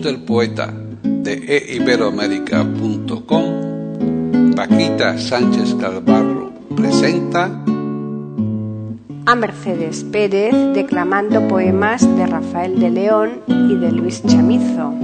Del poeta de eiberoamérica.com, Paquita Sánchez Calvarro presenta a Mercedes Pérez declamando poemas de Rafael de León y de Luis Chamizo.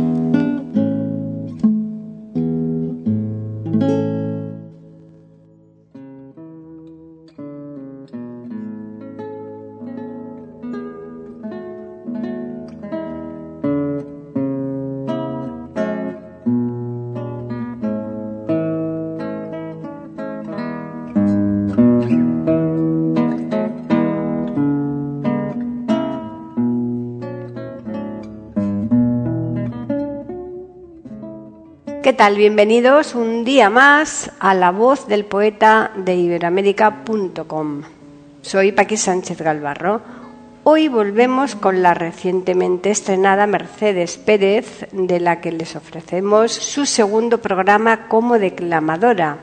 Bienvenidos un día más a la voz del poeta de iberoamérica.com. Soy Paqui Sánchez Galvarro. Hoy volvemos con la recientemente estrenada Mercedes Pérez, de la que les ofrecemos su segundo programa como declamadora.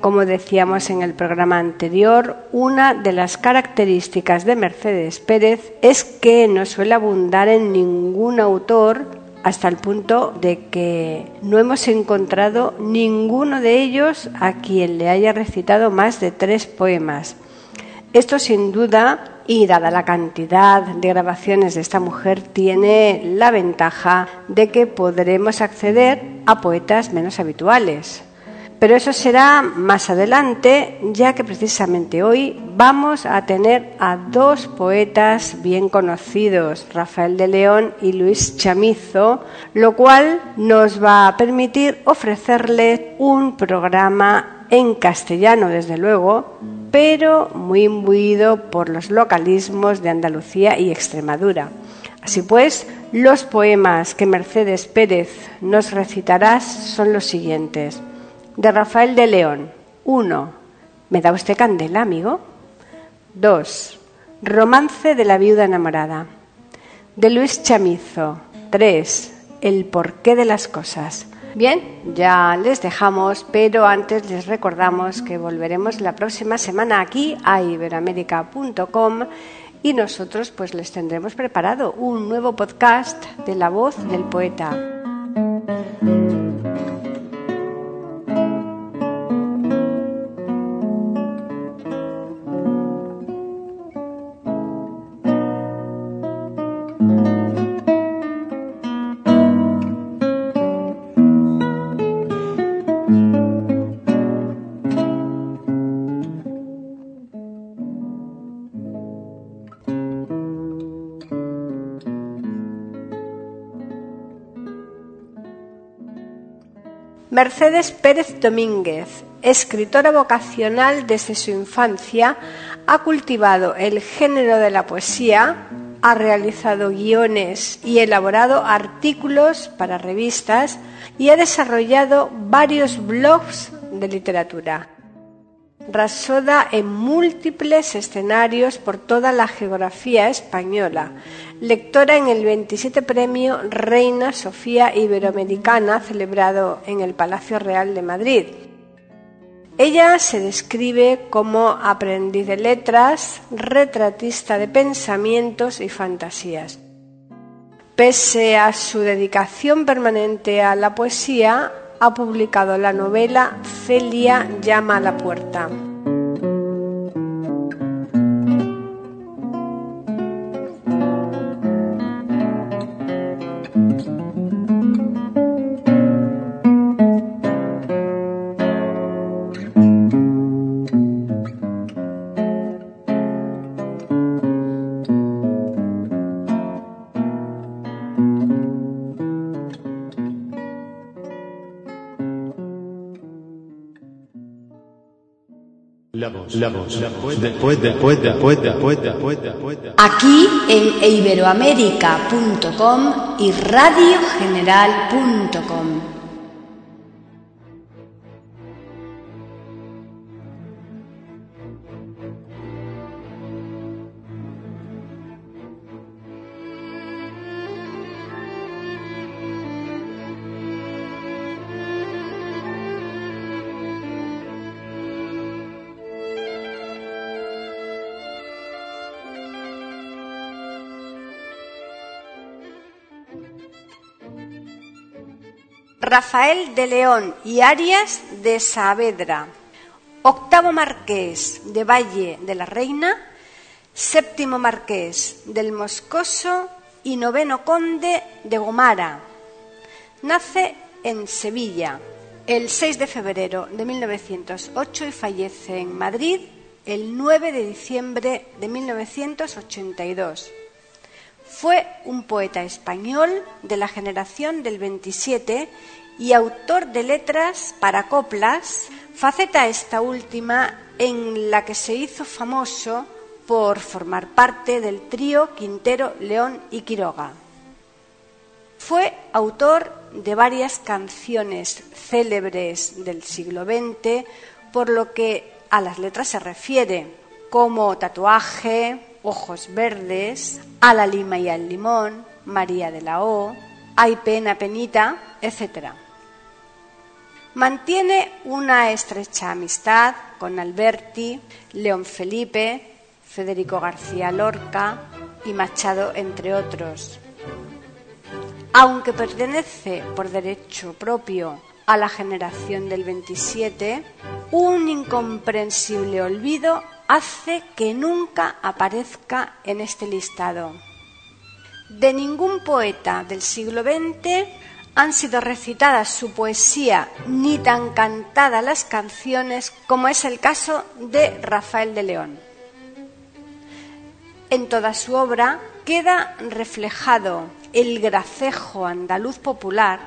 Como decíamos en el programa anterior, una de las características de Mercedes Pérez es que no suele abundar en ningún autor hasta el punto de que no hemos encontrado ninguno de ellos a quien le haya recitado más de tres poemas. Esto sin duda, y dada la cantidad de grabaciones de esta mujer, tiene la ventaja de que podremos acceder a poetas menos habituales. Pero eso será más adelante, ya que precisamente hoy vamos a tener a dos poetas bien conocidos, Rafael de León y Luis Chamizo, lo cual nos va a permitir ofrecerles un programa en castellano, desde luego, pero muy imbuido por los localismos de Andalucía y Extremadura. Así pues, los poemas que Mercedes Pérez nos recitará son los siguientes de Rafael de León. 1. ¿Me da usted candela, amigo? 2. Romance de la viuda enamorada. De Luis Chamizo. 3. El porqué de las cosas. Bien, ya les dejamos, pero antes les recordamos que volveremos la próxima semana aquí a iberoamérica.com y nosotros pues les tendremos preparado un nuevo podcast de la voz del poeta. Mercedes Pérez Domínguez, escritora vocacional desde su infancia, ha cultivado el género de la poesía, ha realizado guiones y elaborado artículos para revistas y ha desarrollado varios blogs de literatura. Rasoda en múltiples escenarios por toda la geografía española, lectora en el 27 Premio Reina Sofía Iberoamericana celebrado en el Palacio Real de Madrid. Ella se describe como aprendiz de letras, retratista de pensamientos y fantasías. Pese a su dedicación permanente a la poesía, ha publicado la novela Celia llama a la puerta. Aquí en iberoamérica.com y radiogeneral.com. Rafael de León y Arias de Saavedra, octavo marqués de Valle de la Reina, séptimo marqués del Moscoso y noveno conde de Gomara. Nace en Sevilla el 6 de febrero de 1908 y fallece en Madrid el 9 de diciembre de 1982. Fue un poeta español de la generación del 27 y autor de letras para coplas, faceta esta última en la que se hizo famoso por formar parte del trío Quintero, León y Quiroga. Fue autor de varias canciones célebres del siglo XX, por lo que a las letras se refiere, como Tatuaje, Ojos Verdes, A la Lima y al Limón, María de la O, Hay Pena, Penita, etc. Mantiene una estrecha amistad con Alberti, León Felipe, Federico García Lorca y Machado, entre otros. Aunque pertenece por derecho propio a la generación del 27, un incomprensible olvido hace que nunca aparezca en este listado. De ningún poeta del siglo XX han sido recitadas su poesía ni tan cantadas las canciones como es el caso de Rafael de León. En toda su obra queda reflejado el gracejo andaluz popular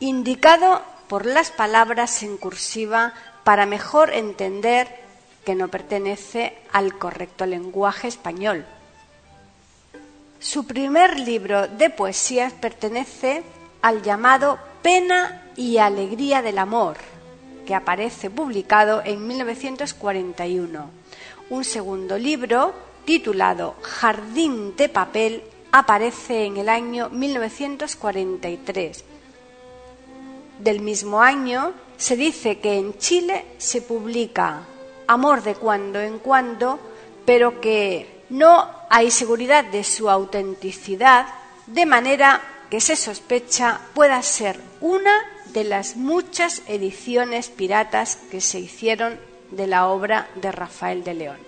indicado por las palabras en cursiva para mejor entender que no pertenece al correcto lenguaje español. Su primer libro de poesías pertenece al llamado Pena y Alegría del Amor, que aparece publicado en 1941. Un segundo libro, titulado Jardín de Papel, aparece en el año 1943. Del mismo año se dice que en Chile se publica Amor de cuando en cuando, pero que no hay seguridad de su autenticidad, de manera que se sospecha pueda ser una de las muchas ediciones piratas que se hicieron de la obra de Rafael de León.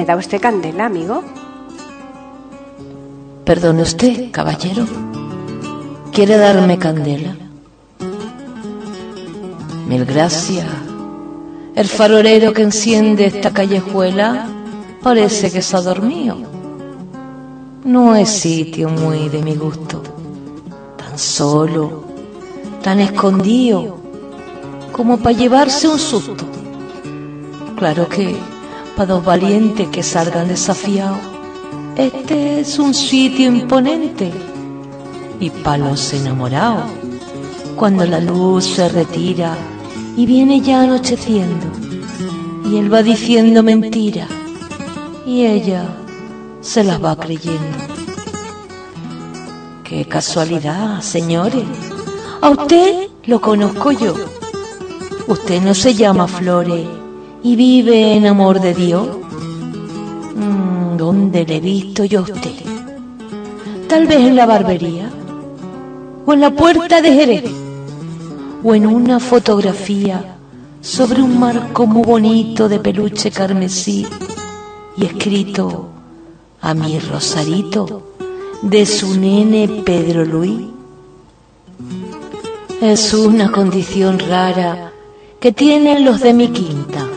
¿Me da usted candela, amigo? Perdone usted, caballero. ¿Quiere darme candela? Mil gracias. El farolero que enciende esta callejuela parece que se ha dormido. No es sitio muy de mi gusto. Tan solo, tan escondido, como para llevarse un susto. Claro que para dos valientes que salgan desafiados. Este es un sitio imponente. Y para los enamorados, cuando la luz se retira y viene ya anocheciendo, y él va diciendo mentiras, y ella se las va creyendo. Qué casualidad, señores. A usted lo conozco yo. Usted no se llama Flores y vive en amor de Dios. Mm, ¿Dónde le he visto yo a usted? Tal vez en la barbería, o en la puerta de Jerez, o en una fotografía sobre un marco muy bonito de peluche carmesí y escrito a mi Rosarito de su nene Pedro Luis. Es una condición rara que tienen los de mi quinta,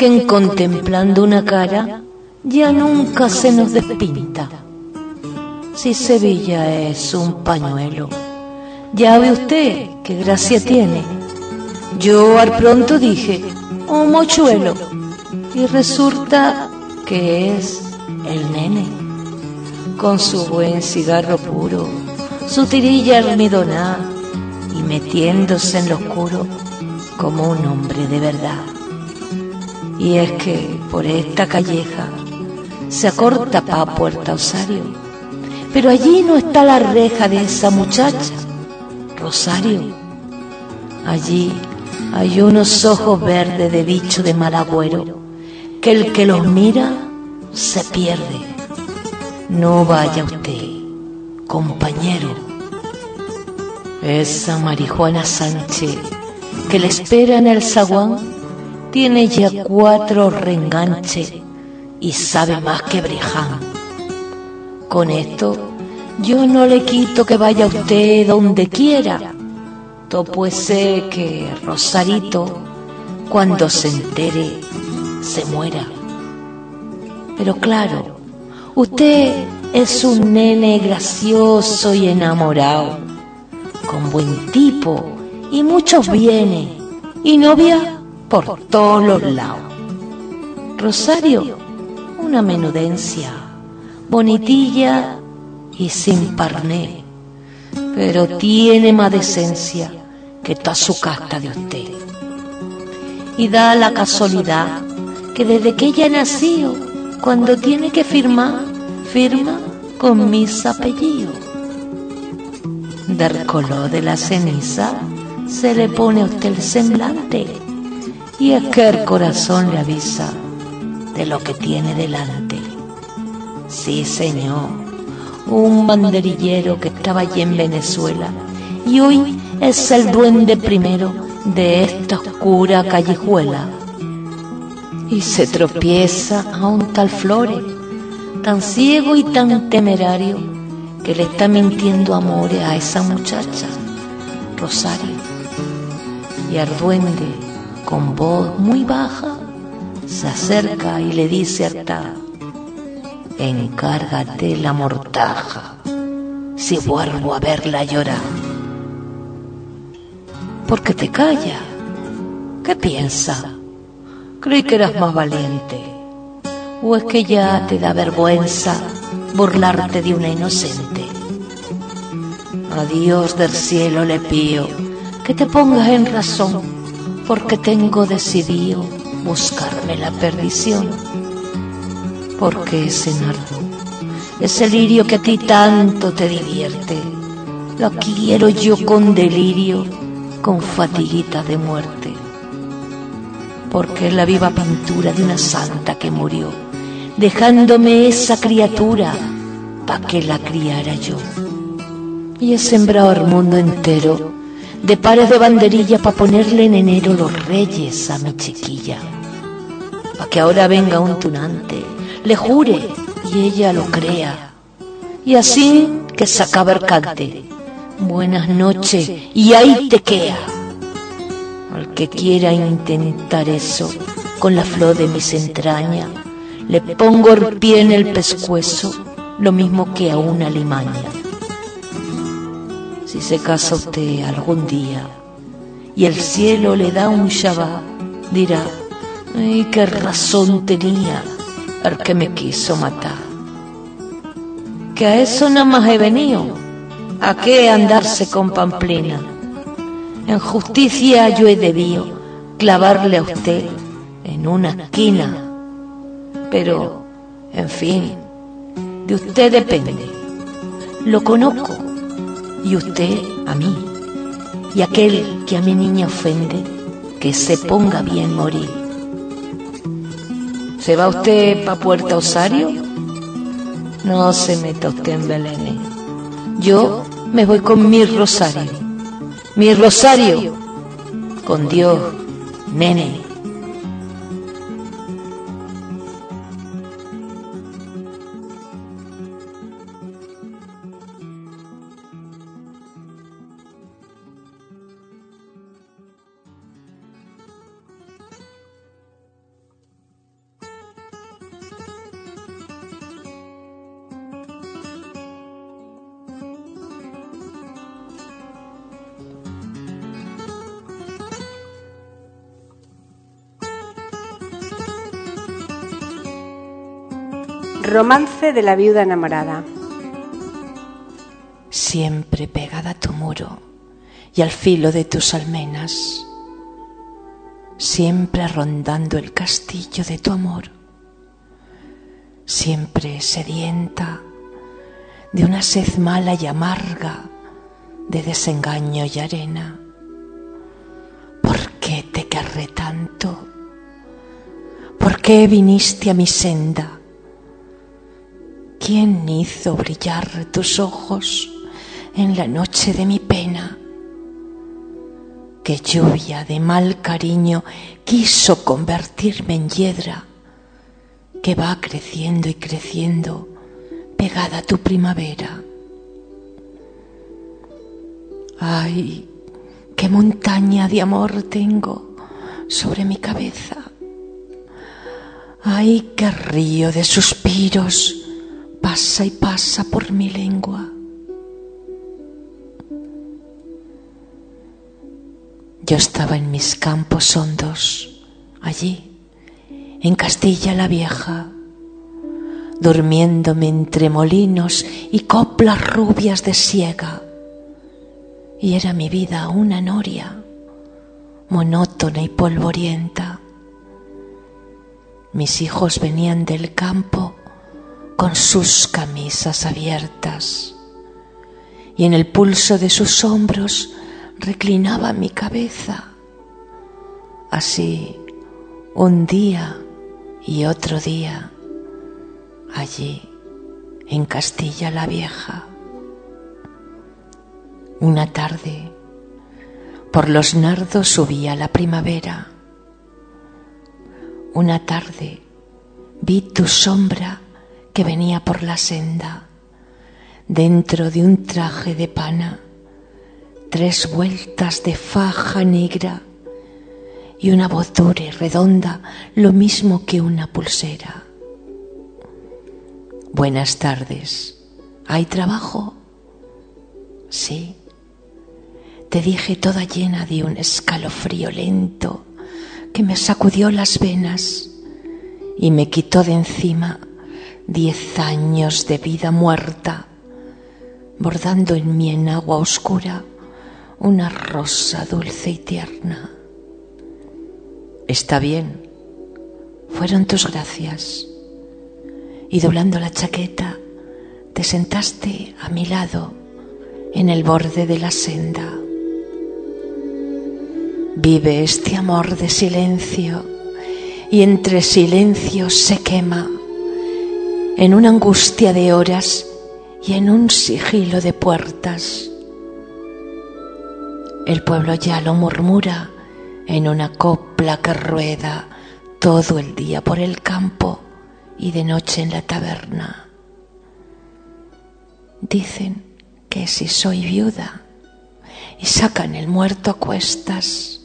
que en contemplando una cara ya nunca se nos despinta. Si Sevilla es un pañuelo, ya ve usted qué gracia tiene. Yo al pronto dije, un mochuelo, y resulta que es el nene, con su buen cigarro puro, su tirilla almidonada y metiéndose en lo oscuro como un hombre de verdad. Y es que por esta calleja se acorta pa' Puerta Osario, pero allí no está la reja de esa muchacha, Rosario. Allí hay unos ojos verdes de bicho de mal agüero, que el que los mira se pierde. No vaya usted, compañero. Esa marihuana Sánchez que le espera en el zaguán tiene ya cuatro reenganches y sabe más que Breján. Con esto yo no le quito que vaya usted donde quiera. To puede ser que Rosarito, cuando se entere, se muera. Pero claro, usted es un nene gracioso y enamorado, con buen tipo y muchos bienes, y novia por todos los lados. Rosario, una menudencia, bonitilla y sin parné, pero tiene más decencia que toda su casta de usted. Y da la casualidad que desde que ella nació, cuando tiene que firmar, firma con mis apellidos. Del color de la ceniza se le pone a usted el semblante y es que el corazón le avisa de lo que tiene delante. Sí, señor, un banderillero que estaba allí en Venezuela y hoy es el duende primero de esta oscura callejuela. Y se tropieza a un tal Flores, tan ciego y tan temerario, que le está mintiendo amores a esa muchacha, Rosario. Y al duende, con voz muy baja, se acerca y le dice harta, encárgate la mortaja, si vuelvo a verla llorar. ¿Por qué te calla? ¿Qué piensa? Creí que eras más valiente. ¿O es que ya te da vergüenza burlarte de una inocente? A Dios del cielo le pido que te pongas en razón, porque tengo decidido buscarme la perdición. Porque ese nardo, ese lirio que a ti tanto te divierte, lo quiero yo con delirio, con fatiguita de muerte. Porque es la viva pintura de una santa que murió, dejándome esa criatura pa' que la criara yo. Y he sembrado el mundo entero de pares de banderilla pa' ponerle en enero los reyes a mi chiquilla. Pa' que ahora venga un tunante, le jure y ella lo crea. Y así que se acabe el cante. Buenas noches y ahí te queda. Al que quiera intentar eso con la flor de mis entrañas, le pongo el pie en el pescuezo, lo mismo que a una limaña. Si se casa usted algún día y el cielo le da un shabbat, dirá, ay, qué razón tenía el que me quiso matar. Que a eso nada más he venido, a qué andarse con pamplina. En justicia yo he debido clavarle a usted en una esquina, pero, en fin, de usted depende lo conozco y usted a mí. Y aquel que a mi niña ofende, que se ponga bien morir. ¿Se va usted pa' Puerta Osario? No se meta usted en Belén. Yo me voy con mi rosario. Mi rosario. Con Dios, nene. Romance de la viuda enamorada. Siempre pegada a tu muro y al filo de tus almenas, siempre rondando el castillo de tu amor, siempre sedienta de una sed mala y amarga de desengaño y arena. ¿Por qué te querré tanto? ¿Por qué viniste a mi senda? ¿Quién hizo brillar tus ojos en la noche de mi pena? Que lluvia de mal cariño quiso convertirme en hiedra que va creciendo y creciendo pegada a tu primavera. Ay, qué montaña de amor tengo sobre mi cabeza. Ay, qué río de suspiros pasa y pasa por mi lengua. Yo estaba en mis campos hondos, allí, en Castilla la Vieja, durmiéndome entre molinos y coplas rubias de siega. Y era mi vida una noria, monótona y polvorienta. Mis hijos venían del campo con sus camisas abiertas y en el pulso de sus hombros reclinaba mi cabeza. Así, un día y otro día, allí, en Castilla la Vieja. Una tarde, por los nardos subía la primavera. Una tarde vi tu sombra que venía por la senda, dentro de un traje de pana, tres vueltas de faja negra y una voz dura y redonda, lo mismo que una pulsera. Buenas tardes. ¿Hay trabajo? Sí. Te dije toda llena de un escalofrío lento que me sacudió las venas y me quitó de encima diez años de vida muerta, bordando en mí en agua oscura una rosa dulce y tierna. Está bien, fueron tus gracias. Y doblando la chaqueta, te sentaste a mi lado en el borde de la senda. Vive este amor de silencio y entre silencios se quema en una angustia de horas y en un sigilo de puertas. El pueblo ya lo murmura en una copla que rueda todo el día por el campo y de noche en la taberna. Dicen que si soy viuda y sacan el muerto a cuestas.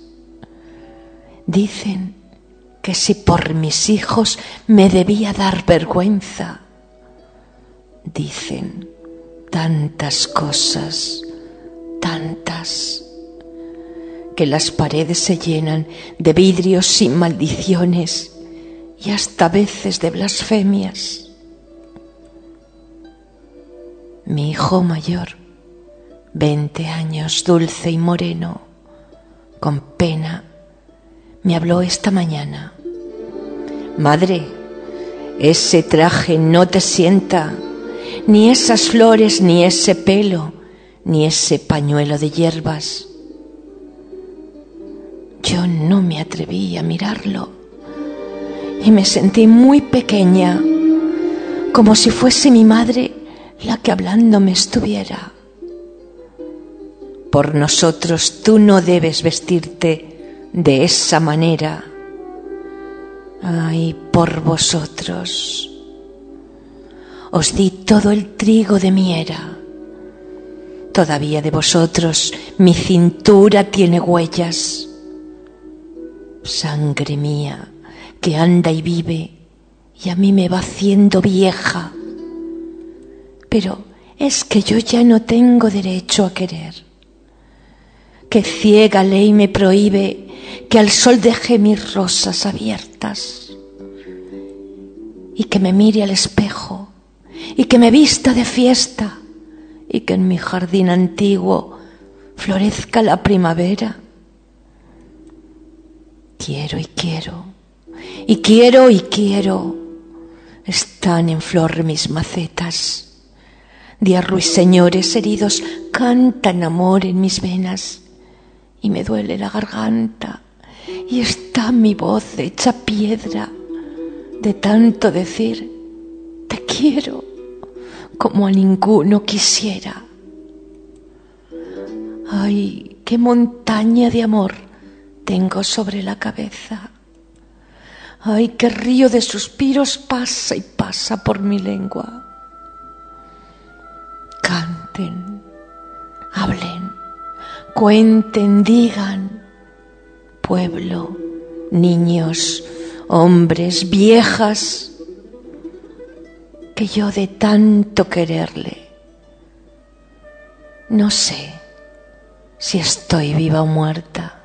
Dicen que si por mis hijos me debía dar vergüenza. Dicen tantas cosas, tantas, que las paredes se llenan de vidrios sin maldiciones y hasta veces de blasfemias. Mi hijo mayor, veinte años, dulce y moreno, con pena, me habló esta mañana. Madre, ese traje no te sienta, ni esas flores, ni ese pelo, ni ese pañuelo de hierbas. Yo no me atreví a mirarlo y me sentí muy pequeña, como si fuese mi madre la que hablando me estuviera. Por nosotros tú no debes vestirte de esa manera. Ay, por vosotros. Os di todo el trigo de mi era. Todavía de vosotros mi cintura tiene huellas. Sangre mía que anda y vive y a mí me va haciendo vieja. Pero es que yo ya no tengo derecho a querer. Que ciega ley me prohíbe que al sol deje mis rosas abiertas y que me mire al espejo y que me vista de fiesta y que en mi jardín antiguo florezca la primavera. Quiero y quiero, y quiero y quiero. Están en flor mis macetas. De ruiseñores heridos cantan amor en mis venas y me duele la garganta y está mi voz hecha piedra de tanto decir te quiero como a ninguno quisiera. Ay, qué montaña de amor tengo sobre la cabeza. Ay, qué río de suspiros pasa y pasa por mi lengua. Canten, hablen, cuenten, digan, pueblo, niños, hombres, viejas, que yo de tanto quererle, no sé si estoy viva o muerta.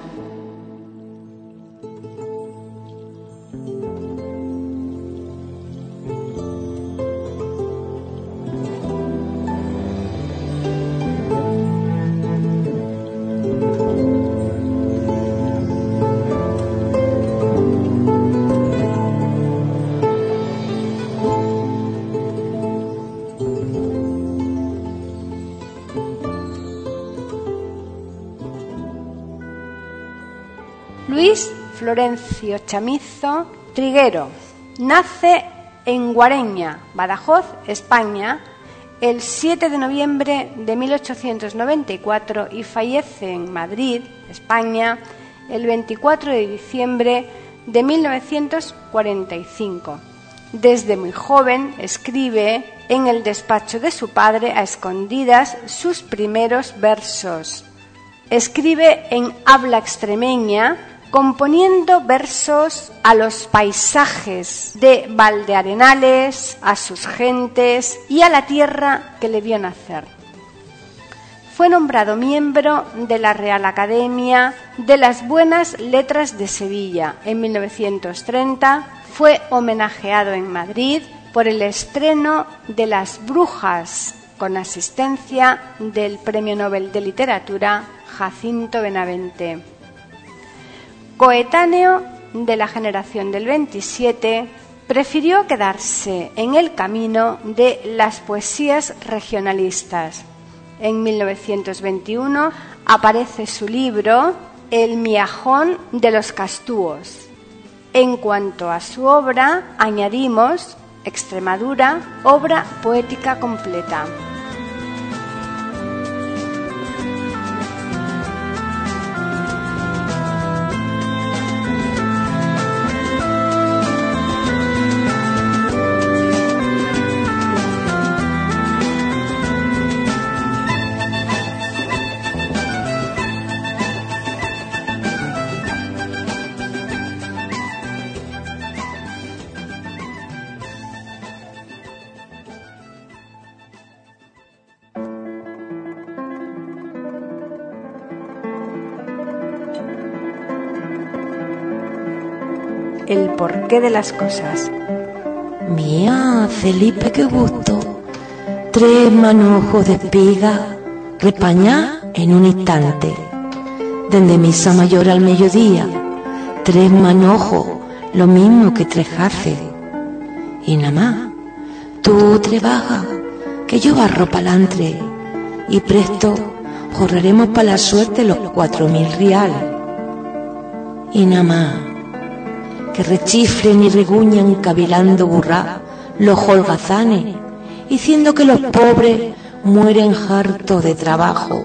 Florencio Chamizo Triguero nace en Guareña, Badajoz, España, el 7 de noviembre de 1894 y fallece en Madrid, España, el 24 de diciembre de 1945. Desde muy joven escribe en el despacho de su padre a escondidas sus primeros versos. Escribe en habla extremeña componiendo versos a los paisajes de Valdearenales, a sus gentes y a la tierra que le vio nacer. Fue nombrado miembro de la Real Academia de las Buenas Letras de Sevilla en 1930. Fue homenajeado en Madrid por el estreno de Las Brujas con asistencia del Premio Nobel de Literatura Jacinto Benavente coetáneo de la generación del 27, prefirió quedarse en el camino de las poesías regionalistas. En 1921 aparece su libro El miajón de los castúos. En cuanto a su obra, añadimos Extremadura, obra poética completa. De las cosas. Mía, Felipe, qué gusto. Tres manojos de espiga, repañá en un instante. Desde misa mayor al mediodía, tres manojos, lo mismo que tres haces. Y nada más, tú trabajas, que yo barro pa'lantre, y presto jorraremos para la suerte los cuatro mil reales. Y nada más, que rechiflen y reguñan cavilando burrá los holgazanes, diciendo que los pobres mueren hartos de trabajo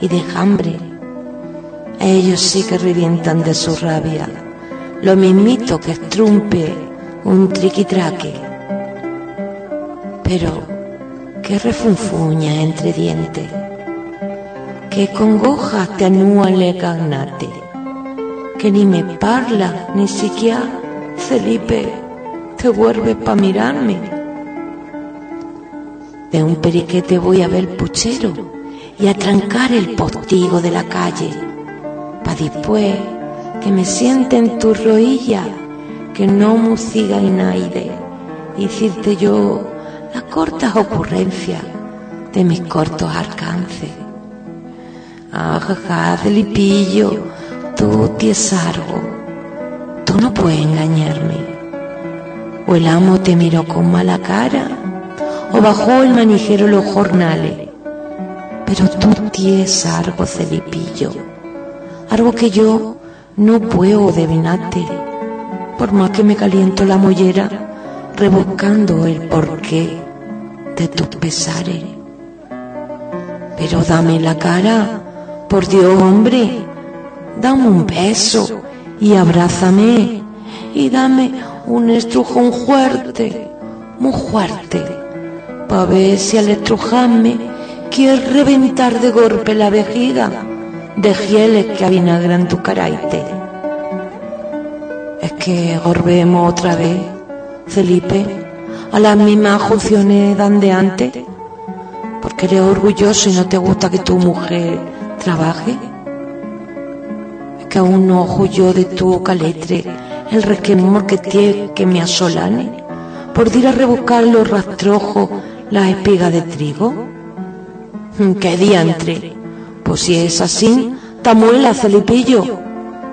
y de hambre. Ellos sí que revientan de su rabia, lo mismito que estrumpe un triquitraque. Pero, qué refunfuña entre dientes, qué congojas te anúan le cagnate que ni me parla, ni siquiera Felipe te vuelve pa' mirarme. De un periquete voy a ver puchero y a trancar el postigo de la calle, pa' después que me siente en tu rodilla, que no musiga en aire, y decirte yo las cortas ocurrencias de mis cortos alcances. Ajaja, Felipillo, tú tienes algo, tú no puedes engañarme. O el amo te miró con mala cara, o bajó el manijero los jornales. Pero tú tienes algo, Celipillo, algo que yo no puedo adivinarte, por más que me caliento la mollera rebuscando el porqué de tus pesares. Pero dame la cara, por Dios, hombre, dame un beso y abrázame y dame un estrujón fuerte, muy fuerte, pa' ver si al estrujarme quieres reventar de golpe la vejiga de gieles que avinagran tu caraite. Es que gorbemos otra vez, Felipe, a las mismas funciones dan de antes, porque eres orgulloso y no te gusta que tu mujer trabaje que aún no ojo yo de tu caletre el resquemor que tiene que me asolane por ir a rebuscar los rastrojos las espigas de trigo. ¡Qué diantre! Pues si es así, tamuela, Celipillo,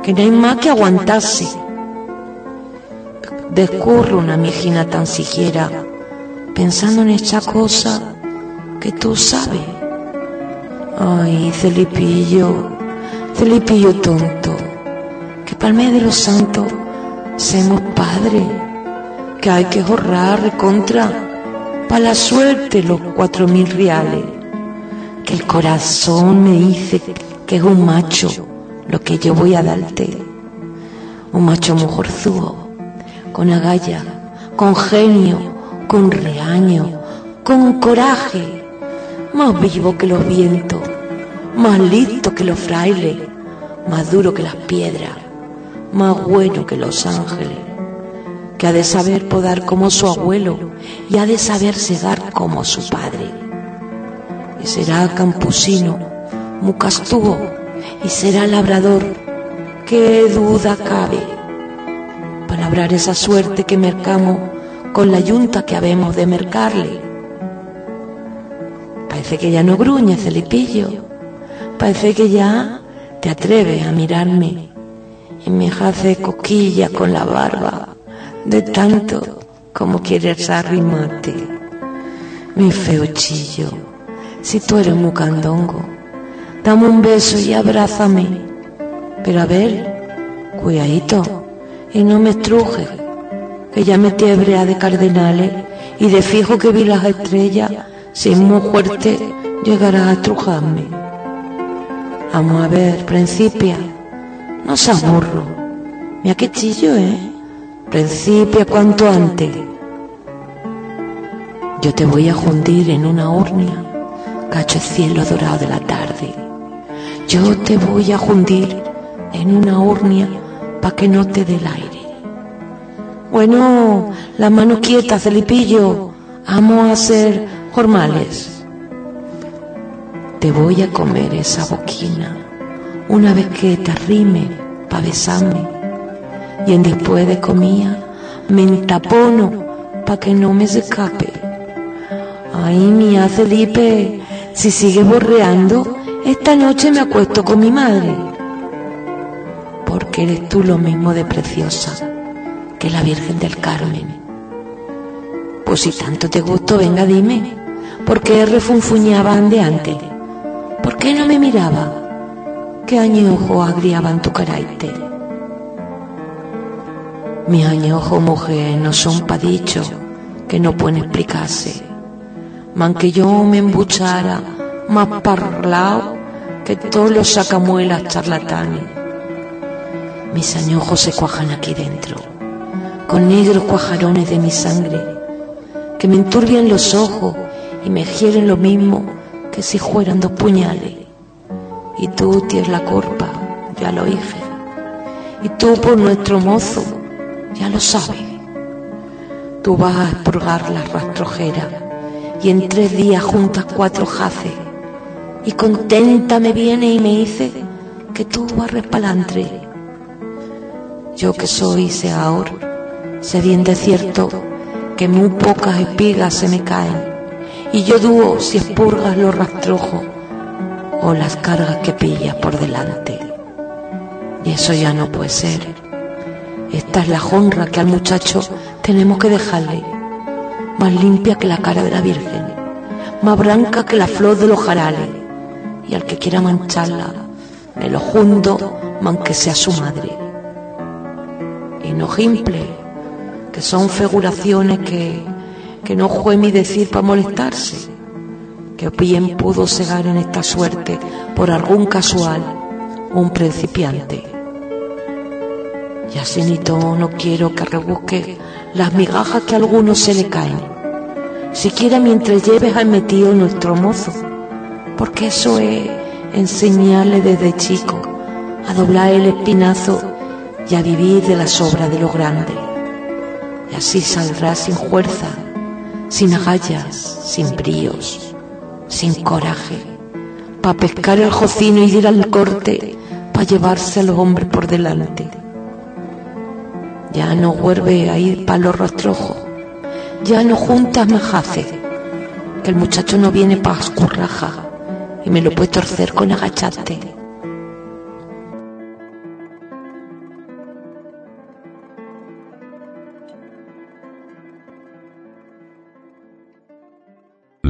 que no hay más que aguantarse. Descurro una mijina tan siquiera pensando en esta cosa que tú sabes. Ay, Celipillo, Felipillo tonto, que palme de los santos seamos padres, que hay que ahorrar recontra pa' la suerte los cuatro mil reales, que el corazón me dice que es un macho lo que yo voy a darte, un macho mejorzudo, con agalla, con genio, con reaño, con coraje, más vivo que los vientos más listo que los frailes, más duro que las piedras, más bueno que los ángeles, que ha de saber podar como su abuelo y ha de saber segar como su padre. Y será campusino, mucastuvo y será labrador, qué duda cabe, para labrar esa suerte que mercamos con la yunta que habemos de mercarle. Parece que ya no gruñe, Celipillo Parece que ya te atreves a mirarme y me hace coquilla con la barba de tanto como quieres arrimarte. Mi feo chillo, si tú eres muy candongo, dame un beso y abrázame. Pero a ver, cuidadito, y no me estruje, que ya me tiebrea de cardenales y de fijo que vi las estrellas, si es muy fuerte, llegarás a estrujarme. Vamos a ver, principia. No se burro. Mira qué chillo, ¿eh? Principia cuanto antes. Yo te voy a hundir en una urnia, cacho el cielo dorado de la tarde. Yo te voy a hundir en una urnia pa' que no te dé el aire. Bueno, la mano quieta, Celipillo. Vamos a ser formales te voy a comer esa boquina una vez que te arrime pa' besarme y en después de comida me entapono pa' que no me escape. Ay, mía Felipe, si sigue borreando, esta noche me acuesto con mi madre. Porque eres tú lo mismo de preciosa que la Virgen del Carmen. Pues si tanto te gustó, venga, dime, ¿por qué refunfuñaban de antes? ¿Por qué no me miraba? ¿Qué añojo agriaban tu carácter? Mis añojos, mujer, no son pa' dicho, que no pueden explicarse. Man que yo me embuchara más parlado que todos los sacamuelas charlatanes. Mis añojos se cuajan aquí dentro, con negros cuajarones de mi sangre, que me enturbian los ojos y me hieren lo mismo que si fueran dos puñales. Y tú tienes la corpa, ya lo hice. Y tú por nuestro mozo, ya lo sabes. Tú vas a expurgar la rastrojera y en tres días juntas cuatro jaces y contenta me viene y me dice que tú vas repalantre. Yo que soy seaor, sé bien de cierto que muy pocas espigas se me caen y yo dúo si expurgas los rastrojos o las cargas que pillas por delante. Y eso ya no puede ser. Esta es la honra que al muchacho tenemos que dejarle, más limpia que la cara de la Virgen, más blanca que la flor de los jarales, y al que quiera mancharla, me lo jundo, man que sea su madre. Y no gimple, que son figuraciones que, que no fue mi decir para molestarse, que bien pudo cegar en esta suerte por algún casual un principiante. Y así ni todo no quiero que rebusque las migajas que a algunos se le caen, siquiera mientras lleves al metido nuestro mozo, porque eso es enseñarle desde chico a doblar el espinazo y a vivir de las obras de lo grande. Y así saldrá sin fuerza, sin agallas, sin bríos, sin coraje, para pescar el jocino y ir al corte, para llevarse a los hombres por delante. Ya no vuelve a ir para los ya no juntas majaces, que el muchacho no viene para escurraja y me lo puede torcer con agacharte.